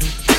yeah.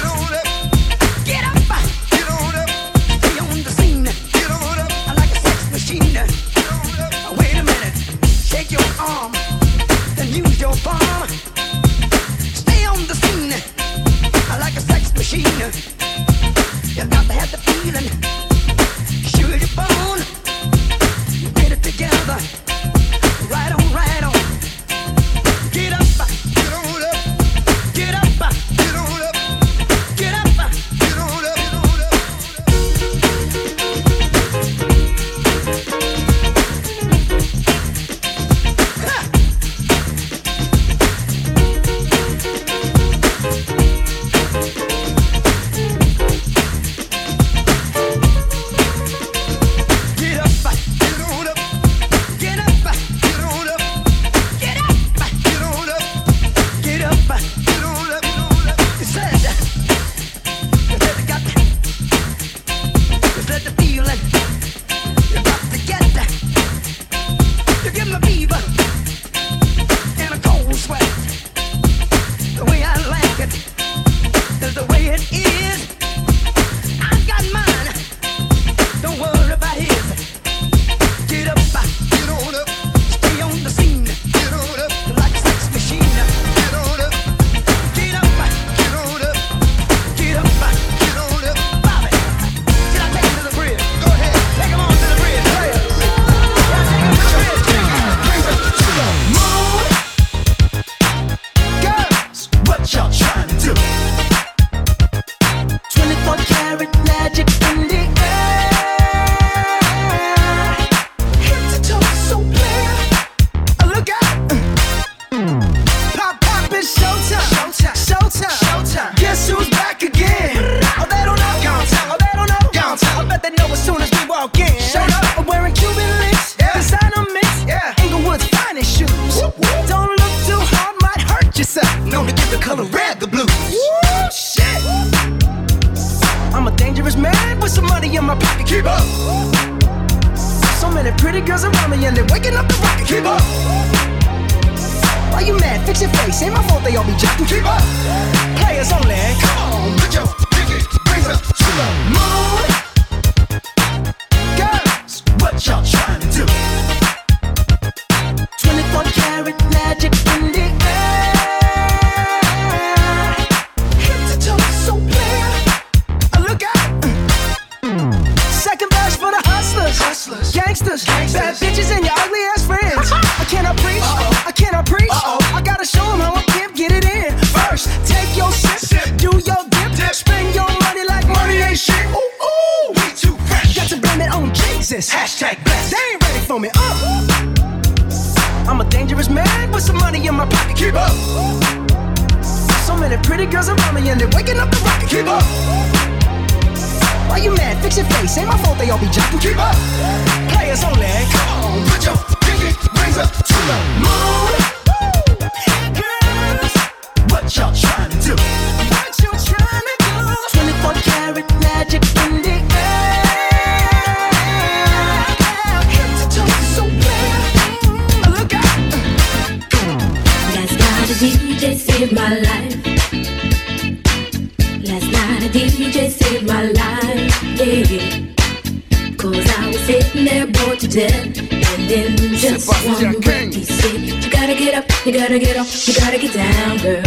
gotta get up, you gotta get down, girl.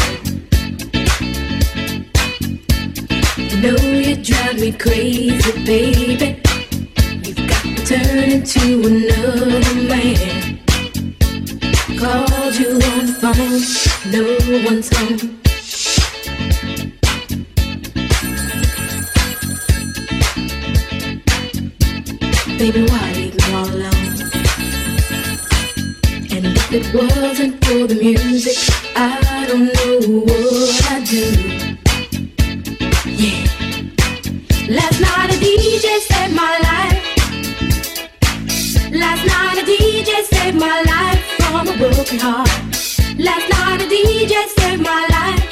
You know you drive me crazy, baby. You've got to turn into another man. Called you on the phone, no one's home. Baby, the music. I don't know what I do. Yeah. Last night a DJ saved my life. Last night a DJ saved my life from a broken heart. Last night a DJ saved my life.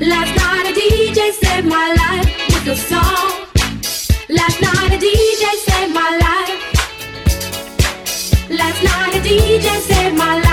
Last night a DJ saved my life with a song. Last night. just saved my life.